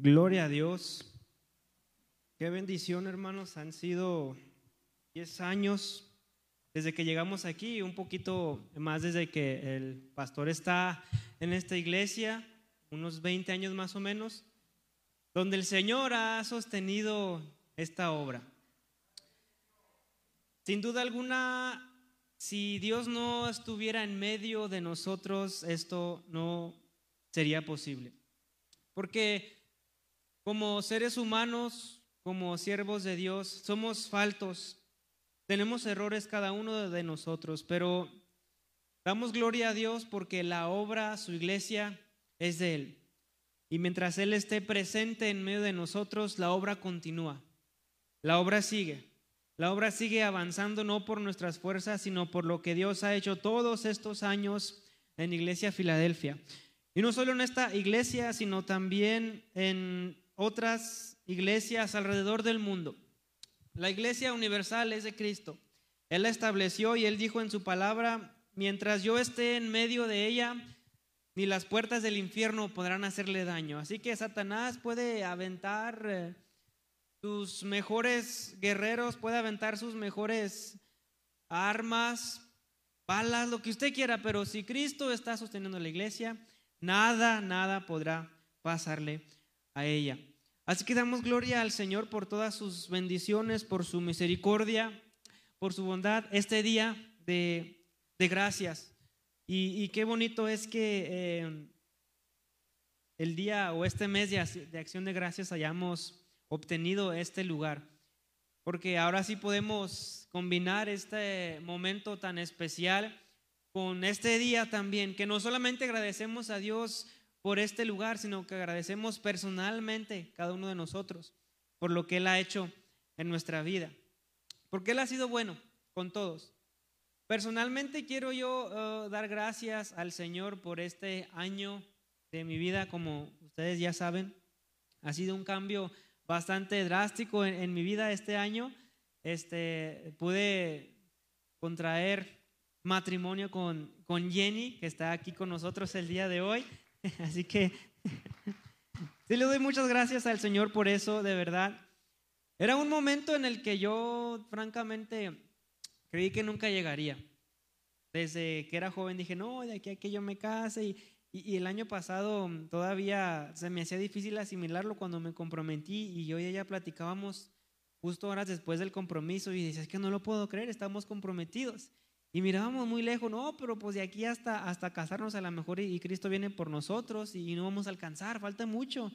Gloria a Dios. Qué bendición, hermanos. Han sido 10 años desde que llegamos aquí, un poquito más desde que el pastor está en esta iglesia, unos 20 años más o menos, donde el Señor ha sostenido esta obra. Sin duda alguna, si Dios no estuviera en medio de nosotros, esto no sería posible. Porque como seres humanos, como siervos de Dios, somos faltos, tenemos errores cada uno de nosotros, pero damos gloria a Dios porque la obra, su iglesia, es de Él. Y mientras Él esté presente en medio de nosotros, la obra continúa. La obra sigue. La obra sigue avanzando no por nuestras fuerzas, sino por lo que Dios ha hecho todos estos años en Iglesia Filadelfia. Y no solo en esta iglesia, sino también en otras iglesias alrededor del mundo. La iglesia universal es de Cristo. Él la estableció y él dijo en su palabra, mientras yo esté en medio de ella, ni las puertas del infierno podrán hacerle daño. Así que Satanás puede aventar eh, sus mejores guerreros, puede aventar sus mejores armas, balas, lo que usted quiera, pero si Cristo está sosteniendo la iglesia, nada, nada podrá pasarle a ella. Así que damos gloria al Señor por todas sus bendiciones, por su misericordia, por su bondad, este día de, gracias. Y, qué bonito es que eh, el día o este mes de acción de gracias hayamos obtenido este lugar. Porque ahora sí podemos combinar este momento tan especial con este día también, que no solamente agradecemos a Dios por este lugar, sino que agradecemos personalmente cada uno de nosotros por lo que Él ha hecho en nuestra vida. Porque Él ha sido bueno con todos. Personalmente quiero yo eh, dar gracias al Señor por este año de mi vida, como ustedes ya saben. Ha sido un cambio bastante drástico en, mi vida este año. Este, pude contraer matrimonio con, con Jenny, que está aquí con nosotros el día de hoy. Así que sí le doy muchas gracias al Señor por eso, de verdad. Era un momento en el que yo, francamente, creí que nunca llegaría. Desde que era joven dije, no, de aquí a que yo me case. Y, y, el año pasado todavía se me hacía difícil asimilarlo cuando me comprometí y yo y ella platicábamos justo horas después del compromiso y decía, es que no lo puedo creer, estamos comprometidos. Y mirábamos muy lejos, no, pero pues de aquí hasta, hasta casarnos a lo mejor y, Cristo viene por nosotros y, no vamos a alcanzar, falta mucho.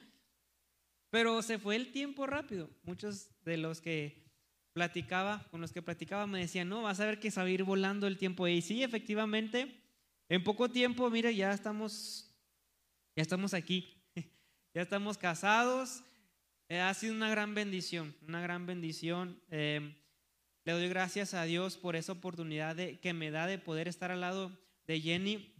Pero se fue el tiempo rápido. Muchos de los que platicaba, con los que platicaba me decían, no, vas a ver que se va a ir volando el tiempo. Y sí, efectivamente, en poco tiempo, mire, ya estamos, ya estamos aquí, ya estamos casados. Eh, ha sido una gran bendición, una gran bendición. Eh, le doy gracias a Dios por esa oportunidad de, que me da de poder estar al lado de Jenny.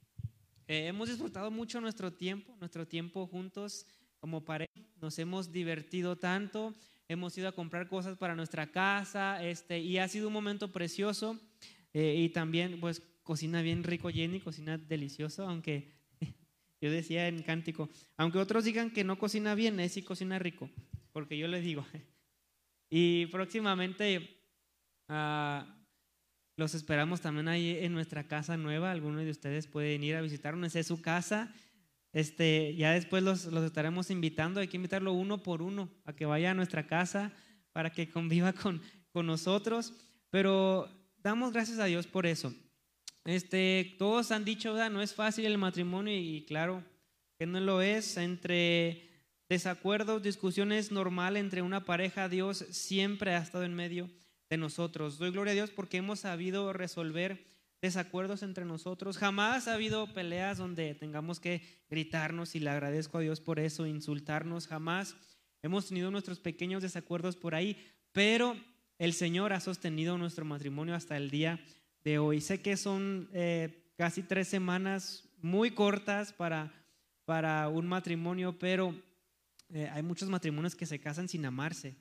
Eh, hemos disfrutado mucho nuestro tiempo, nuestro tiempo juntos como pareja. Nos hemos divertido tanto, hemos ido a comprar cosas para nuestra casa este, y ha sido un momento precioso. Eh, y también, pues, cocina bien rico Jenny, cocina delicioso, aunque yo decía en cántico, aunque otros digan que no cocina bien, es sí cocina rico, porque yo les digo. Y próximamente Ah, los esperamos también ahí en nuestra casa nueva. Algunos de ustedes pueden ir a visitarnos, es su casa. Este, ya después los, los, estaremos invitando, hay que invitarlo uno por uno a que vaya a nuestra casa para que conviva con, con nosotros. Pero damos gracias a Dios por eso. Este, todos han dicho, ¿verdad? no es fácil el matrimonio y claro que no lo es. Entre desacuerdos, discusiones normal entre una pareja, Dios siempre ha estado en medio de nosotros. Doy gloria a Dios porque hemos sabido resolver desacuerdos entre nosotros. Jamás ha habido peleas donde tengamos que gritarnos y le agradezco a Dios por eso, insultarnos. Jamás hemos tenido nuestros pequeños desacuerdos por ahí, pero el Señor ha sostenido nuestro matrimonio hasta el día de hoy. Sé que son eh, casi tres semanas muy cortas para, para un matrimonio, pero eh, hay muchos matrimonios que se casan sin amarse.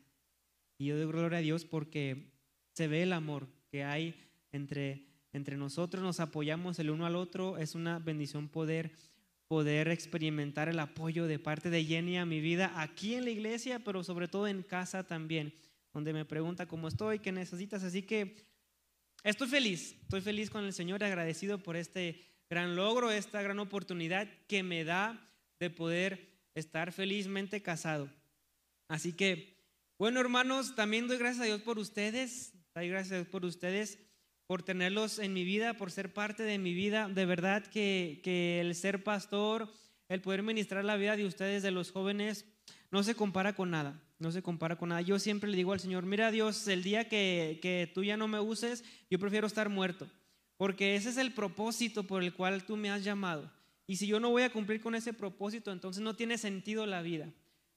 Y yo doy gloria a Dios porque se ve el amor que hay entre, entre nosotros, nos apoyamos el uno al otro, es una bendición poder, poder experimentar el apoyo de parte de Jenny a mi vida aquí en la iglesia, pero sobre todo en casa también, donde me pregunta cómo estoy, qué necesitas. Así que estoy feliz, estoy feliz con el Señor, agradecido por este gran logro, esta gran oportunidad que me da de poder estar felizmente casado. Así que, bueno hermanos, también doy gracias a Dios por ustedes, doy gracias por ustedes, por tenerlos en mi vida, por ser parte de mi vida. De verdad que, que el ser pastor, el poder ministrar la vida de ustedes, de los jóvenes, no se compara con nada, no se compara con nada. Yo siempre le digo al Señor, mira Dios, el día que, que tú ya no me uses, yo prefiero estar muerto, porque ese es el propósito por el cual tú me has llamado. Y si yo no voy a cumplir con ese propósito, entonces no tiene sentido la vida.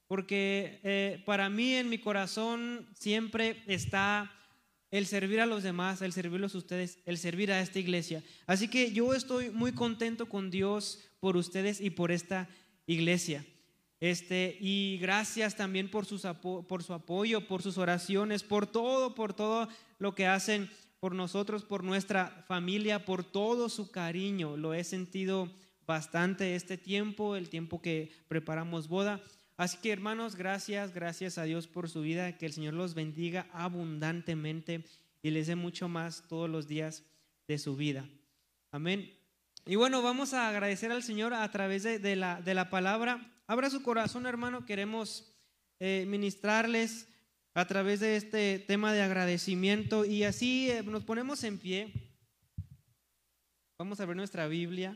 Porque eh, para mí en mi corazón siempre está el servir a los demás, el servirlos a ustedes, el servir a esta iglesia. Así que yo estoy muy contento con Dios por ustedes y por esta iglesia. Este, y gracias también por, sus, por su apoyo, por sus oraciones, por todo, por todo lo que hacen por nosotros, por nuestra familia, por todo su cariño. Lo he sentido bastante este tiempo, el tiempo que preparamos boda. Así que hermanos, gracias, gracias a Dios por su vida, que el Señor los bendiga abundantemente y les dé mucho más todos los días de su vida. Amén. Y bueno, vamos a agradecer al Señor a través de, la, de la, palabra. Abra su corazón, hermano, queremos eh, ministrarles a través de este tema de agradecimiento y así eh, nos ponemos en pie. Vamos a ver nuestra Biblia.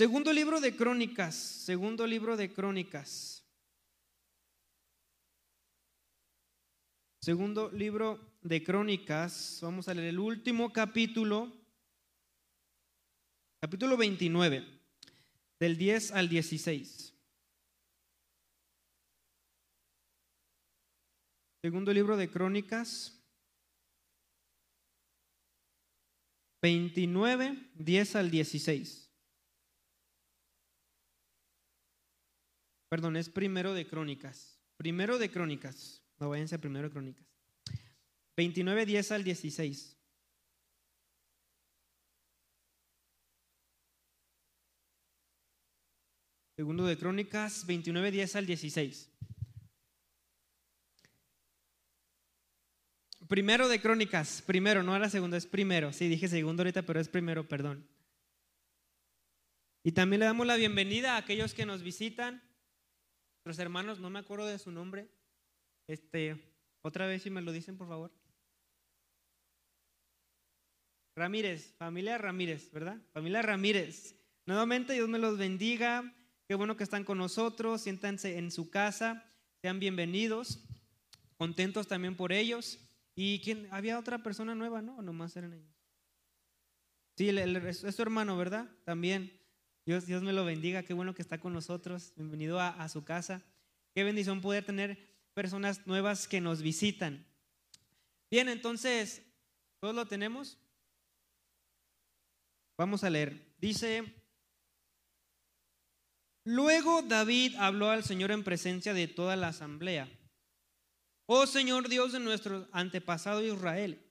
Segundo libro de Crónicas, segundo libro de Crónicas. Segundo libro de Crónicas, vamos a leer el último capítulo, capítulo 29, del 10 al 16. Segundo libro de Crónicas, 29, 10 al 16. Perdón, es primero de Crónicas. Primero de Crónicas. No váyanse primero de Crónicas. 29, 10 al 16. Segundo de Crónicas, 29, 10 al 16. Primero de Crónicas, primero, no era segundo, es primero. Sí, dije segundo ahorita, pero es primero, perdón. Y también le damos la bienvenida a aquellos que nos visitan Nuestros hermanos, no me acuerdo de su nombre. Este, otra vez si me lo dicen, por favor. Ramírez, familia Ramírez, ¿verdad? Familia Ramírez. Nuevamente Dios me los bendiga. Qué bueno que están con nosotros. Siéntanse en su casa. Sean bienvenidos. Contentos también por ellos. Y quién, había otra persona nueva, ¿no? ¿O nomás eran ellos. Sí, es su hermano, ¿verdad? También. Dios, Dios me lo bendiga, qué bueno que está con nosotros. Bienvenido a, su casa. Qué bendición poder tener personas nuevas que nos visitan. Bien, entonces, ¿todos lo tenemos? Vamos a leer. Dice, luego David habló al Señor en presencia de toda la asamblea. Oh Señor Dios de nuestro antepasado Israel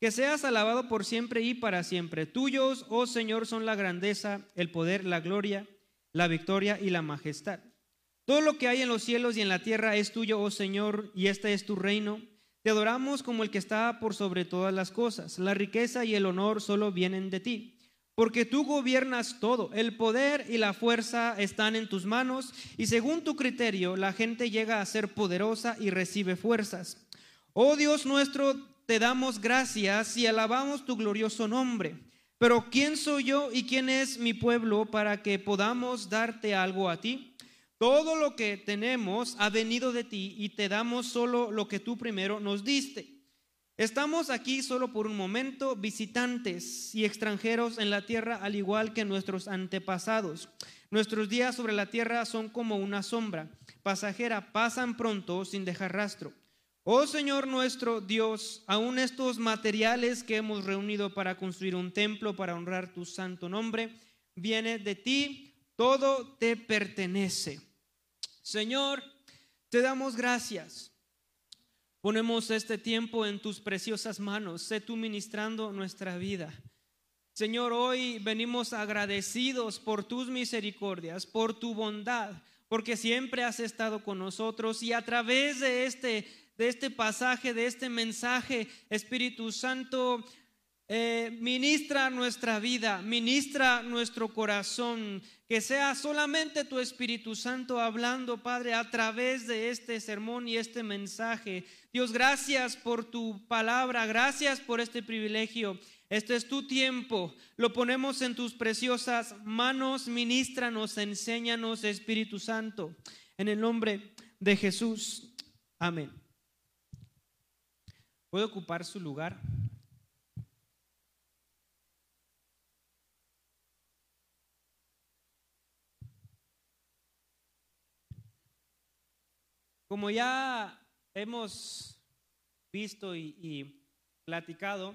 que seas alabado por siempre y para siempre. Tuyos, oh Señor, son la grandeza, el poder, la gloria, la victoria y la majestad. Todo lo que hay en los cielos y en la tierra es tuyo, oh Señor, y este es tu reino. Te adoramos como el que está por sobre todas las cosas. La riqueza y el honor solo vienen de ti. Porque tú gobiernas todo, el poder y la fuerza están en tus manos, y según tu criterio la gente llega a ser poderosa y recibe fuerzas. Oh Dios nuestro, te damos gracias y alabamos tu glorioso nombre. Pero ¿quién soy yo y quién es mi pueblo para que podamos darte algo a ti? Todo lo que tenemos ha venido de ti y te damos solo lo que tú primero nos diste. Estamos aquí solo por un momento, visitantes y extranjeros en la tierra, al igual que nuestros antepasados. Nuestros días sobre la tierra son como una sombra pasajera, pasan pronto sin dejar rastro. Oh Señor nuestro Dios, aún estos materiales que hemos reunido para construir un templo para honrar tu santo nombre, viene de ti, todo te pertenece. Señor, te damos gracias. Ponemos este tiempo en tus preciosas manos. Sé tú ministrando nuestra vida. Señor, hoy venimos agradecidos por tus misericordias, por tu bondad, porque siempre has estado con nosotros y a través de este, de este pasaje, de este mensaje, Espíritu Santo, eh, ministra nuestra vida, ministra nuestro corazón, que sea solamente tu Espíritu Santo hablando, Padre, a través de este sermón y este mensaje. Dios, gracias por tu palabra, gracias por este privilegio. Este es tu tiempo, lo ponemos en tus preciosas manos, ministranos, enséñanos, Espíritu Santo, en el nombre de Jesús. Amén. ¿Puede ocupar su lugar? Como ya hemos visto y, platicado,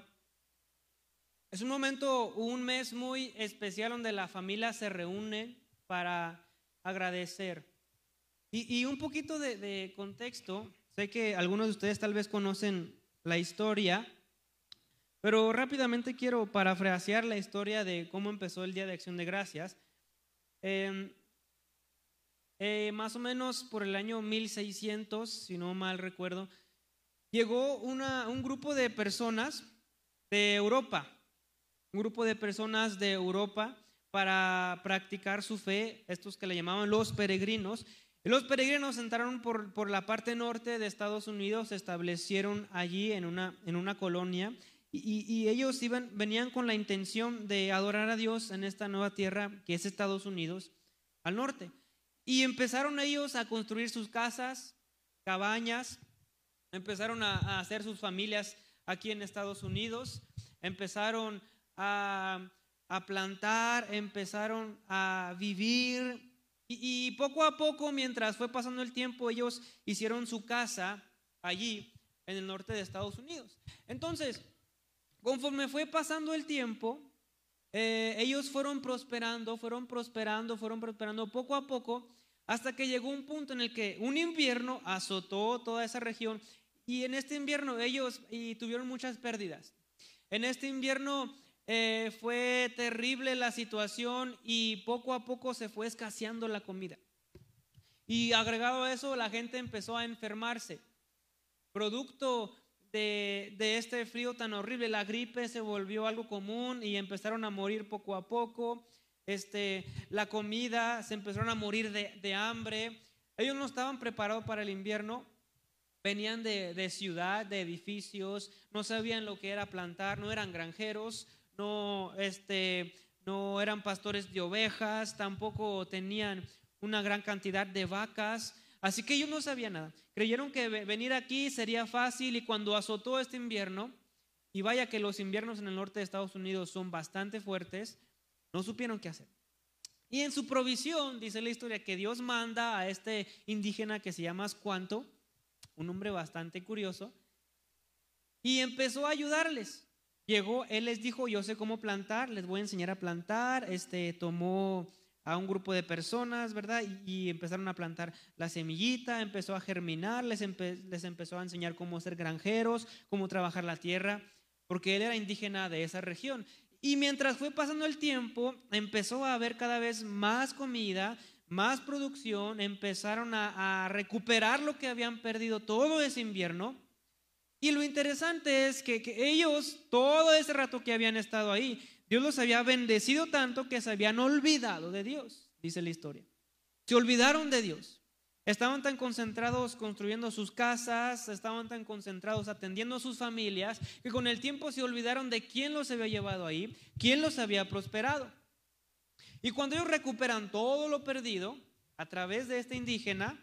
es un momento, un mes muy especial donde la familia se reúne para agradecer. Y, un poquito de, contexto, sé que algunos de ustedes tal vez conocen la historia, pero rápidamente quiero parafrasear la historia de cómo empezó el Día de Acción de Gracias. Eh, eh, más o menos por el año 1600, si no mal recuerdo, llegó un grupo de personas de Europa, un grupo de personas de Europa para practicar su fe, estos que le llamaban los peregrinos. Los peregrinos entraron por, por, la parte norte de Estados Unidos, se establecieron allí en una, en una colonia y, y, ellos iban, venían con la intención de adorar a Dios en esta nueva tierra que es Estados Unidos al norte. Y empezaron ellos a construir sus casas, cabañas, empezaron a, hacer sus familias aquí en Estados Unidos, empezaron a, plantar, empezaron a vivir y, poco a poco, mientras fue pasando el tiempo, ellos hicieron su casa allí en el norte de Estados Unidos. Entonces, conforme fue pasando el tiempo, eh, ellos fueron prosperando, fueron prosperando, fueron prosperando poco a poco, hasta que llegó un punto en el que un invierno azotó toda esa región y en este invierno ellos y tuvieron muchas pérdidas. En este invierno eh, fue terrible la situación y poco a poco se fue escaseando la comida. Y agregado a eso, la gente empezó a enfermarse. Producto de, este frío tan horrible. La gripe se volvió algo común y empezaron a morir poco a poco. Este, la comida, se empezaron a morir de, hambre. Ellos no estaban preparados para el invierno. Venían de, ciudad, de edificios, no sabían lo que era plantar, no eran granjeros, no, este, no eran pastores de ovejas, tampoco tenían una gran cantidad de vacas. Así que ellos no sabían nada. Creyeron que venir aquí sería fácil y cuando azotó este invierno, y vaya que los inviernos en el norte de Estados Unidos son bastante fuertes, no supieron qué hacer. Y en su provisión, dice la historia, que Dios manda a este indígena que se llama Squanto, un hombre bastante curioso, y empezó a ayudarles. Llegó, él les dijo, yo sé cómo plantar, les voy a enseñar a plantar, este, tomó a un grupo de personas, ¿verdad? Y, empezaron a plantar la semillita, empezó a germinar, les, les empezó a enseñar cómo ser granjeros, cómo trabajar la tierra, porque él era indígena de esa región. Y mientras fue pasando el tiempo, empezó a haber cada vez más comida, más producción, empezaron a, recuperar lo que habían perdido todo ese invierno. Y lo interesante es que, ellos, todo ese rato que habían estado ahí, Dios los había bendecido tanto que se habían olvidado de Dios, dice la historia. Se olvidaron de Dios. Estaban tan concentrados construyendo sus casas, estaban tan concentrados atendiendo a sus familias, que con el tiempo se olvidaron de quién los había llevado ahí, quién los había prosperado. Y cuando ellos recuperan todo lo perdido a través de este indígena,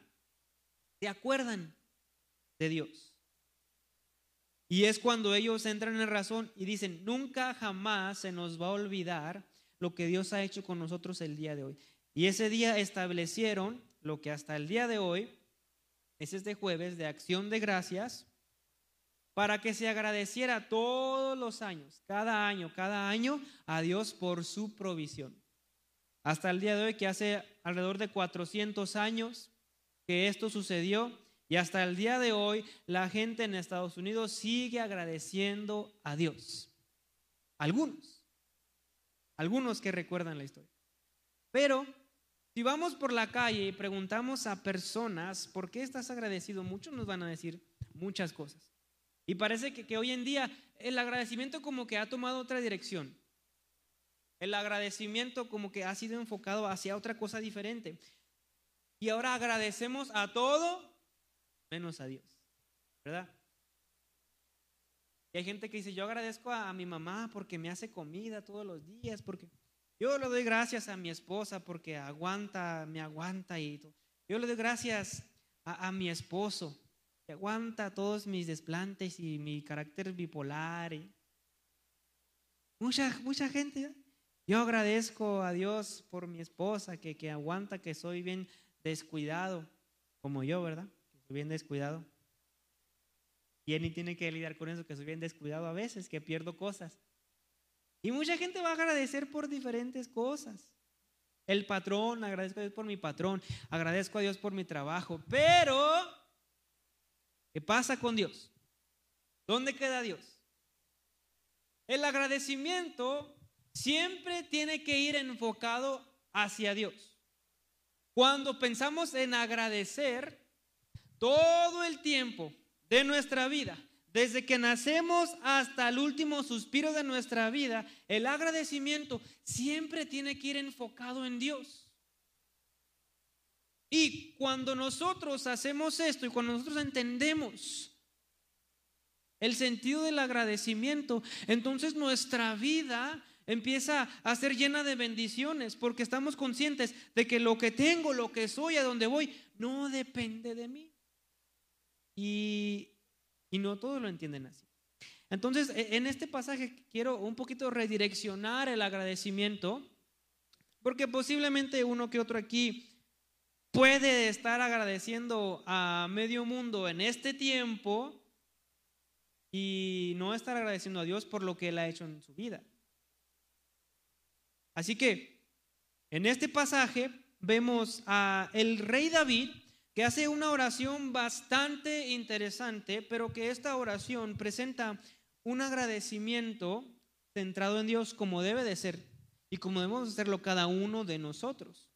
se acuerdan de Dios. Y es cuando ellos entran en razón y dicen, nunca jamás se nos va a olvidar lo que Dios ha hecho con nosotros el día de hoy. Y ese día establecieron lo que hasta el día de hoy es este jueves de acción de gracias para que se agradeciera todos los años, cada año, cada año a Dios por su provisión. Hasta el día de hoy, que hace alrededor de 400 años que esto sucedió, y hasta el día de hoy la gente en Estados Unidos sigue agradeciendo a Dios. Algunos. algunos que recuerdan la historia. Pero si vamos por la calle y preguntamos a personas, ¿por qué estás agradecido? Muchos nos van a decir muchas cosas. Y parece que, que hoy en día el agradecimiento como que ha tomado otra dirección. El agradecimiento como que ha sido enfocado hacia otra cosa diferente. Y ahora agradecemos a todo menos a Dios. ¿Verdad? Y hay gente que dice, yo agradezco a, mi mamá porque me hace comida todos los días, porque yo le doy gracias a mi esposa porque aguanta, me aguanta y. Yo le doy gracias a, mi esposo que aguanta todos mis desplantes y mi carácter bipolar. Y mucha, mucha gente. Yo agradezco a Dios por mi esposa que, que aguanta que soy bien descuidado, como yo, ¿verdad? Soy bien descuidado. Y él ni tiene que lidiar con eso, que soy bien descuidado a veces, que pierdo cosas. Y mucha gente va a agradecer por diferentes cosas. El patrón, agradezco a Dios por mi patrón, agradezco a Dios por mi trabajo, pero ¿qué pasa con Dios? ¿Dónde queda Dios? El agradecimiento siempre tiene que ir enfocado hacia Dios. Cuando pensamos en agradecer, todo el tiempo de nuestra vida, desde que nacemos hasta el último suspiro de nuestra vida, el agradecimiento siempre tiene que ir enfocado en Dios. Y cuando nosotros hacemos esto y cuando nosotros entendemos el sentido del agradecimiento, entonces nuestra vida empieza a ser llena de bendiciones porque estamos conscientes de que lo que tengo, lo que soy, a donde voy, no depende de mí. Y, no todos lo entienden así. Entonces, e, en este pasaje quiero un poquito redireccionar el agradecimiento, porque posiblemente uno que otro aquí puede estar agradeciendo a medio mundo en este tiempo y no estar agradeciendo a Dios por lo que Él ha hecho en su vida. Así que en este pasaje vemos a el rey David que hace una oración bastante interesante, pero que esta oración presenta un agradecimiento centrado en Dios como debe de ser y como debemos hacerlo cada uno de nosotros.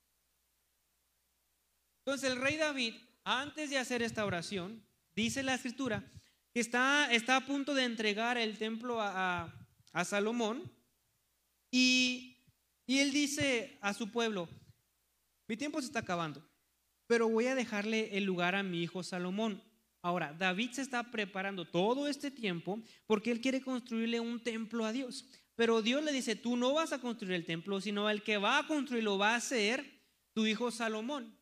Entonces el rey David, antes de hacer esta oración, dice la escritura que está, está a punto de entregar el templo a, a Salomón y, y él dice a su pueblo, mi tiempo se está acabando pero voy a dejarle el lugar a mi hijo Salomón. Ahora, David se está preparando todo este tiempo porque él quiere construirle un templo a Dios. Pero Dios le dice, tú no vas a construir el templo, sino el que va a construirlo va a ser tu hijo Salomón.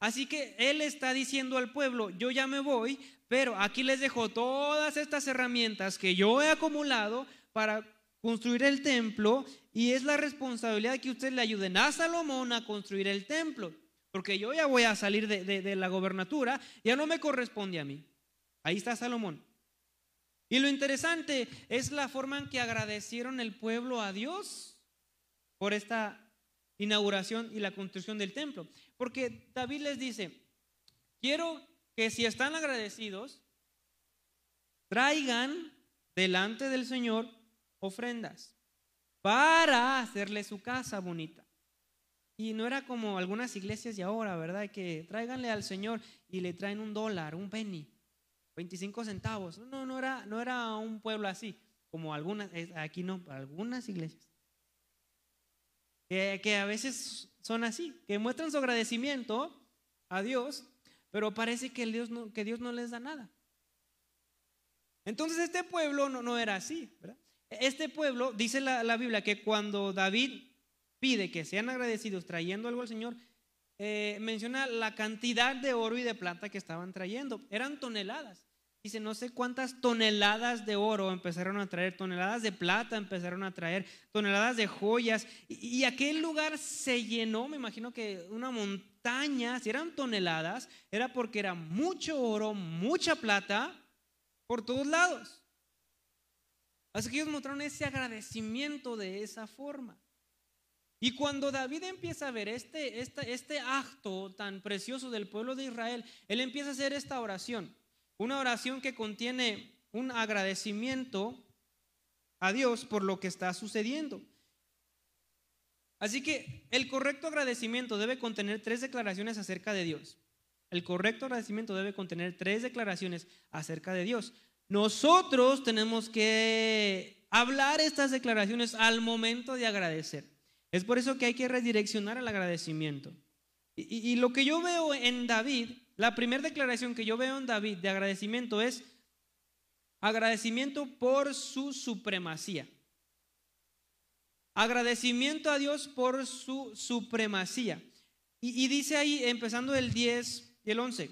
Así que él está diciendo al pueblo, yo ya me voy, pero aquí les dejo todas estas herramientas que yo he acumulado para construir el templo y es la responsabilidad que ustedes le ayuden a Salomón a construir el templo porque yo ya voy a salir de, la gobernatura, ya no me corresponde a mí. Ahí está Salomón. Y lo interesante es la forma en que agradecieron el pueblo a Dios por esta inauguración y la construcción del templo. Porque David les dice, quiero que si están agradecidos, traigan delante del Señor ofrendas para hacerle su casa bonita. Y no era como algunas iglesias de ahora, ¿verdad? Que tráiganle al Señor y le traen un dólar, un penny, 25 centavos. No, no era, no era un pueblo así, como algunas, aquí no, algunas iglesias. Que, que a veces son así, que muestran su agradecimiento a Dios, pero parece que, Dios no, que Dios no les da nada. Entonces este pueblo no, no era así, ¿verdad? Este pueblo, dice la, la Biblia, que cuando David pide que sean agradecidos trayendo algo al Señor, eh, menciona la cantidad de oro y de plata que estaban trayendo. Eran toneladas. Dice, no sé cuántas toneladas de oro empezaron a traer, toneladas de plata empezaron a traer, toneladas de joyas. Y, y aquel lugar se llenó, me imagino que una montaña, si eran toneladas, era porque era mucho oro, mucha plata por todos lados. Así que ellos mostraron ese agradecimiento de esa forma. Y cuando David empieza a ver este, este, este acto tan precioso del pueblo de Israel, él empieza a hacer esta oración. Una oración que contiene un agradecimiento a Dios por lo que está sucediendo. Así que el correcto agradecimiento debe contener tres declaraciones acerca de Dios. El correcto agradecimiento debe contener tres declaraciones acerca de Dios. Nosotros tenemos que hablar estas declaraciones al momento de agradecer. Es por eso que hay que redireccionar el agradecimiento. Y, y lo que yo veo en David, la primera declaración que yo veo en David de agradecimiento es agradecimiento por su supremacía. Agradecimiento a Dios por su supremacía. Y, dice ahí, empezando el 10 y el 11.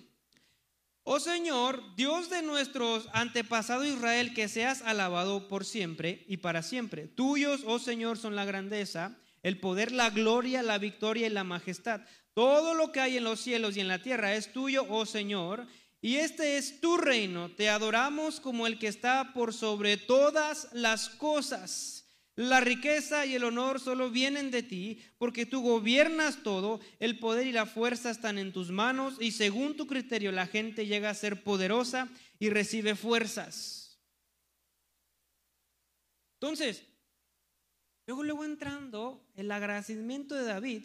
Oh Señor, Dios de nuestros antepasados Israel, que seas alabado por siempre y para siempre. Tuyos, oh Señor, son la grandeza, el poder, la gloria, la victoria y la majestad. Todo lo que hay en los cielos y en la tierra es tuyo, oh Señor, y este es tu reino. Te adoramos como el que está por sobre todas las cosas. La riqueza y el honor solo vienen de ti, porque tú gobiernas todo, el poder y la fuerza están en tus manos, y según tu criterio la gente llega a ser poderosa y recibe fuerzas. Entonces, luego luego entrando, el agradecimiento de David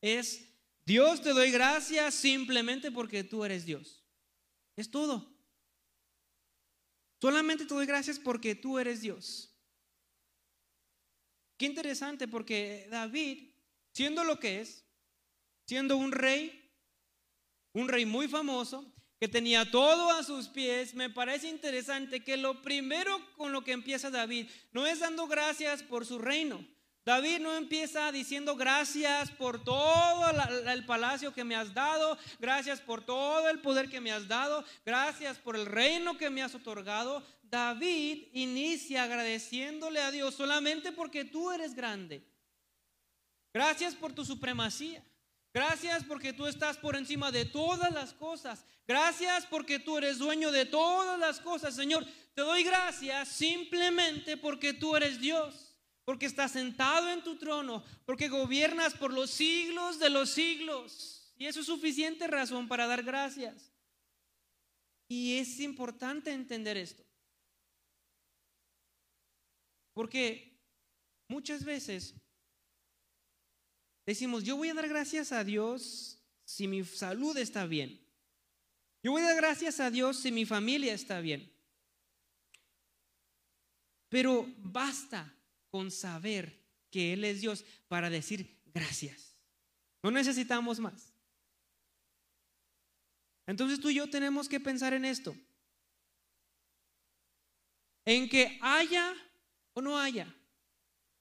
es, Dios te doy gracias simplemente porque tú eres Dios. Es todo. Solamente te doy gracias porque tú eres Dios. Qué interesante porque David, siendo lo que es, siendo un rey, un rey muy famoso, que tenía todo a sus pies, me parece interesante que lo primero con lo que empieza David no es dando gracias por su reino, David no empieza diciendo gracias por todo el palacio que me has dado, gracias por todo el poder que me has dado, gracias por el reino que me has otorgado. David inicia agradeciéndole a Dios solamente porque tú eres grande. Gracias por tu supremacía. Gracias porque tú estás por encima de todas las cosas. Gracias porque tú eres dueño de todas las cosas, Señor. Te doy gracias simplemente porque tú eres Dios porque estás sentado en tu trono, porque gobiernas por los siglos de los siglos. Y eso es suficiente razón para dar gracias. Y es importante entender esto. Porque muchas veces decimos, yo voy a dar gracias a Dios si mi salud está bien. Yo voy a dar gracias a Dios si mi familia está bien. Pero basta con saber que Él es Dios para decir gracias. No necesitamos más. Entonces tú y yo tenemos que pensar en esto. En que haya o no haya.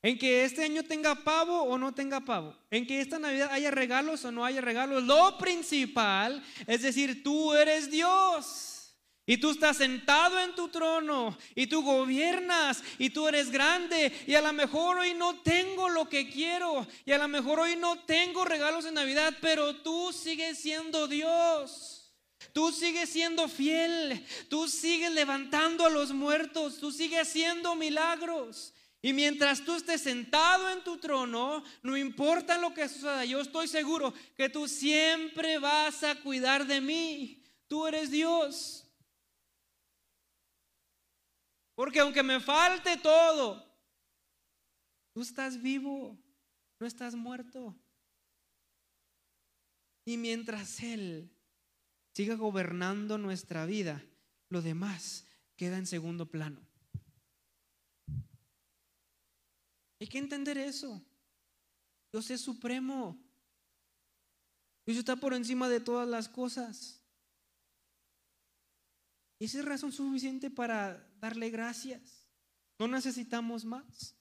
En que este año tenga pavo o no tenga pavo. En que esta Navidad haya regalos o no haya regalos. Lo principal es decir, tú eres Dios. Y tú estás sentado en tu trono y tú gobiernas y tú eres grande y a lo mejor hoy no tengo lo que quiero y a lo mejor hoy no tengo regalos de Navidad, pero tú sigues siendo Dios. Tú sigues siendo fiel, tú sigues levantando a los muertos, tú sigues haciendo milagros. Y mientras tú estés sentado en tu trono, no importa lo que suceda, yo estoy seguro que tú siempre vas a cuidar de mí. Tú eres Dios. Porque aunque me falte todo, tú estás vivo, no estás muerto. Y mientras Él siga gobernando nuestra vida, lo demás queda en segundo plano. Hay que entender eso. Dios es supremo. Dios está por encima de todas las cosas. Esa es razón suficiente para darle gracias. No necesitamos más.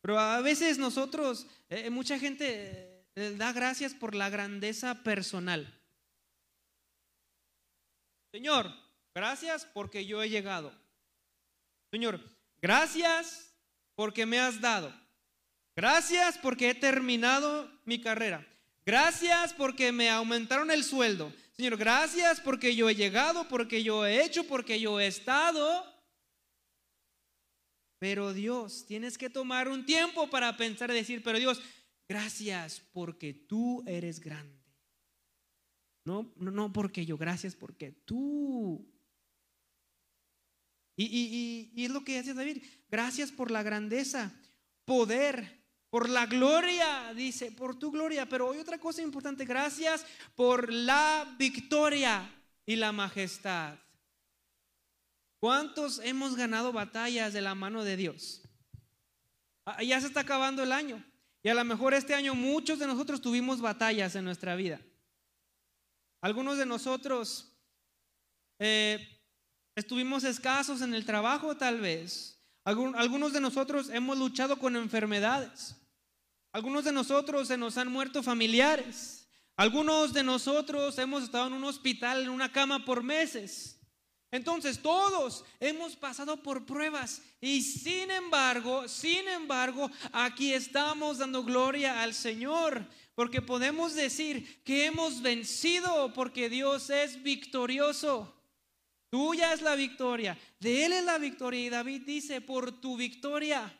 Pero a veces nosotros, eh, mucha gente eh, da gracias por la grandeza personal. Señor, gracias porque yo he llegado. Señor, gracias porque me has dado. Gracias porque he terminado mi carrera. Gracias porque me aumentaron el sueldo. Señor, gracias porque yo he llegado, porque yo he hecho, porque yo he estado. Pero Dios, tienes que tomar un tiempo para pensar y decir, pero Dios, gracias porque tú eres grande. No, no, no porque yo, gracias porque tú. Y, es lo que hace David. Gracias por la grandeza, poder, por la gloria, dice, por tu gloria. Pero hay otra cosa importante, gracias por la victoria y la majestad. ¿Cuántos hemos ganado batallas de la mano de Dios? Ah, ya se está acabando el año. Y a lo mejor este año muchos de nosotros tuvimos batallas en nuestra vida. Algunos de nosotros eh, estuvimos escasos en el trabajo tal vez. algunos de nosotros hemos luchado con enfermedades. Algunos de nosotros se nos han muerto familiares. Algunos de nosotros hemos estado en un hospital, en una cama por meses. Entonces todos hemos pasado por pruebas y sin embargo, sin embargo, aquí estamos dando gloria al Señor porque podemos decir que hemos vencido porque Dios es victorioso. Tuya es la victoria, de Él es la victoria y David dice, por tu victoria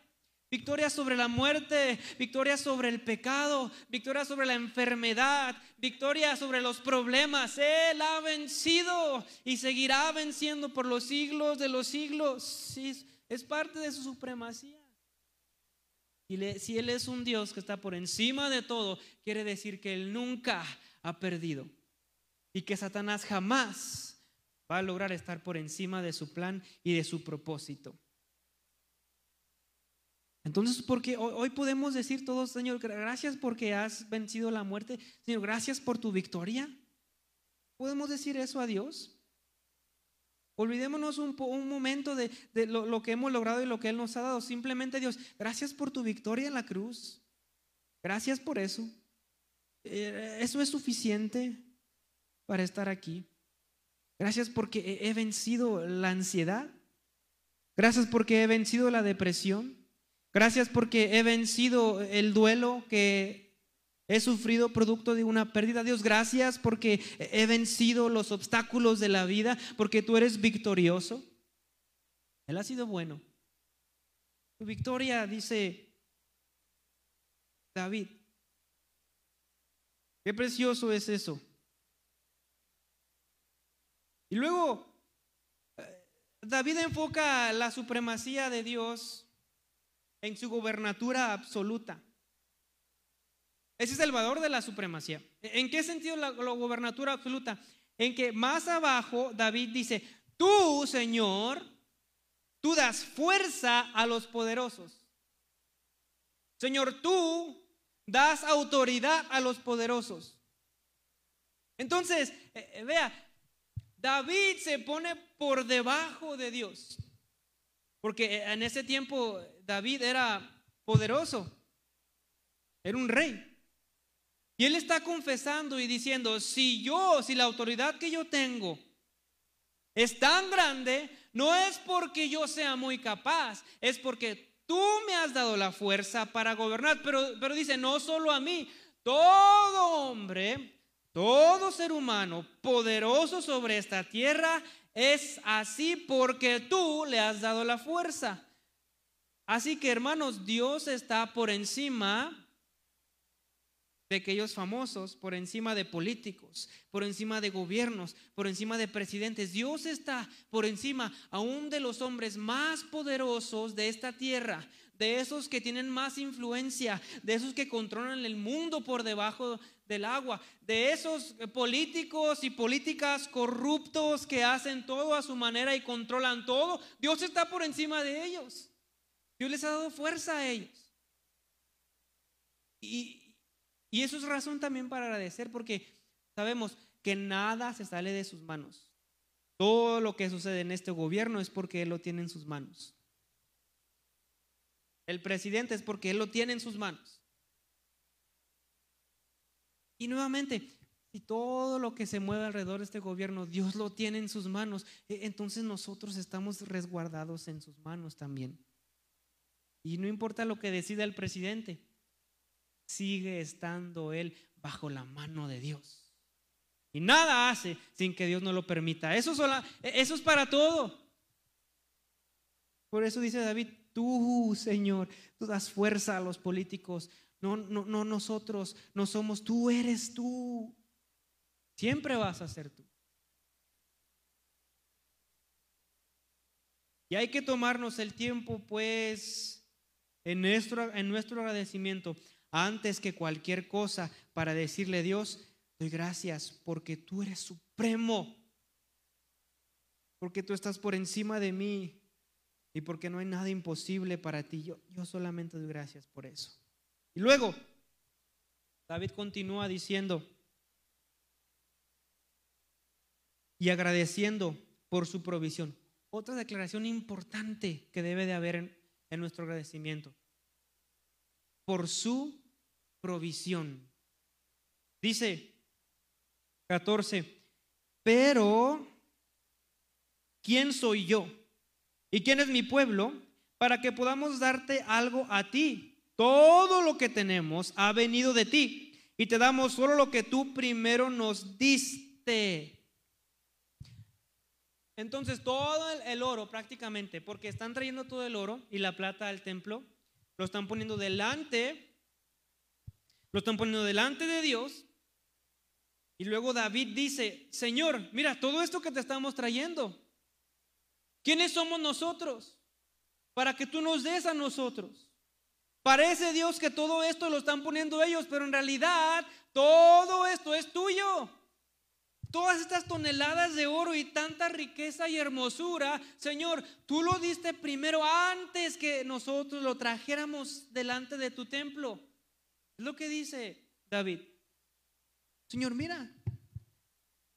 Victoria sobre la muerte, victoria sobre el pecado, victoria sobre la enfermedad, victoria sobre los problemas. Él ha vencido y seguirá venciendo por los siglos de los siglos. es parte de su supremacía. Y si Él es un Dios que está por encima de todo, quiere decir que Él nunca ha perdido. Y que Satanás jamás va a lograr estar por encima de su plan y de su propósito. Entonces, porque hoy podemos decir todos, Señor, gracias porque has vencido la muerte. Señor, gracias por tu victoria. ¿Podemos decir eso a Dios? Olvidémonos un, momento de, lo, que hemos logrado y lo que Él nos ha dado. Simplemente, Dios, gracias por tu victoria en la cruz. Gracias por eso. Eh, eso es suficiente para estar aquí. Gracias porque he vencido la ansiedad. Gracias porque he vencido la depresión. Gracias porque he vencido el duelo que he sufrido producto de una pérdida. Dios, gracias porque he vencido los obstáculos de la vida, porque tú eres victorioso. Él ha sido bueno. Tu victoria, dice David. Qué precioso es eso. Y luego, eh, David enfoca la supremacía de Dios en su gobernatura absoluta. Ese es el valor de la supremacía. ¿En qué sentido la, gobernatura absoluta? En que más abajo David dice, tú, Señor, tú das fuerza a los poderosos. Señor, tú das autoridad a los poderosos. Entonces, eh, eh, vea, David se pone por debajo de Dios. Porque en ese tiempo David era poderoso, era un rey. Y él está confesando y diciendo, si yo, si la autoridad que yo tengo es tan grande, no es porque yo sea muy capaz, es porque tú me has dado la fuerza para gobernar. Pero, pero dice, no solo a mí, todo hombre, todo ser humano poderoso sobre esta tierra es así porque tú le has dado la fuerza. Así que hermanos, Dios está por encima de aquellos famosos, por encima de políticos, por encima de gobiernos, por encima de presidentes. Dios está por encima aún de los hombres más poderosos de esta tierra, de esos que tienen más influencia, de esos que controlan el mundo por debajo del agua, de esos políticos y políticas corruptos que hacen todo a su manera y controlan todo. Dios está por encima de ellos. Dios les ha dado fuerza a ellos. Y, eso es razón también para agradecer porque sabemos que nada se sale de sus manos. Todo lo que sucede en este gobierno es porque Él lo tiene en sus manos. El presidente es porque Él lo tiene en sus manos. Y nuevamente, si todo lo que se mueve alrededor de este gobierno, Dios lo tiene en sus manos, e, entonces nosotros estamos resguardados en sus manos también. Y no importa lo que decida el presidente, sigue estando él bajo la mano de Dios. Y nada hace sin que Dios no lo permita. Eso, eso es para todo. Por eso dice David, tú, Señor, tú das fuerza a los políticos. No, no, no nosotros, no somos, tú eres tú. Siempre vas a ser tú. Y hay que tomarnos el tiempo, pues, en nuestro, en nuestro agradecimiento antes que cualquier cosa para decirle a Dios, doy gracias porque tú eres supremo, porque tú estás por encima de mí y porque no hay nada imposible para ti. Yo, yo solamente doy gracias por eso. Y luego, David continúa diciendo y agradeciendo por su provisión. Otra declaración importante que debe de haber en, en nuestro agradecimiento. Por su provisión. Dice 14, pero ¿quién soy yo? ¿Y quién es mi pueblo? Para que podamos darte algo a ti. Todo lo que tenemos ha venido de ti y te damos solo lo que tú primero nos diste. Entonces todo el, oro prácticamente, porque están trayendo todo el oro y la plata al templo, lo están poniendo delante, lo están poniendo delante de Dios. Y luego David dice, Señor, mira, todo esto que te estamos trayendo, ¿quiénes somos nosotros? Para que tú nos des a nosotros. Parece Dios que todo esto lo están poniendo ellos, pero en realidad todo esto es tuyo. Todas estas toneladas de oro y tanta riqueza y hermosura, Señor, tú lo diste primero antes que nosotros lo trajéramos delante de tu templo. Es lo que dice David. Señor, mira,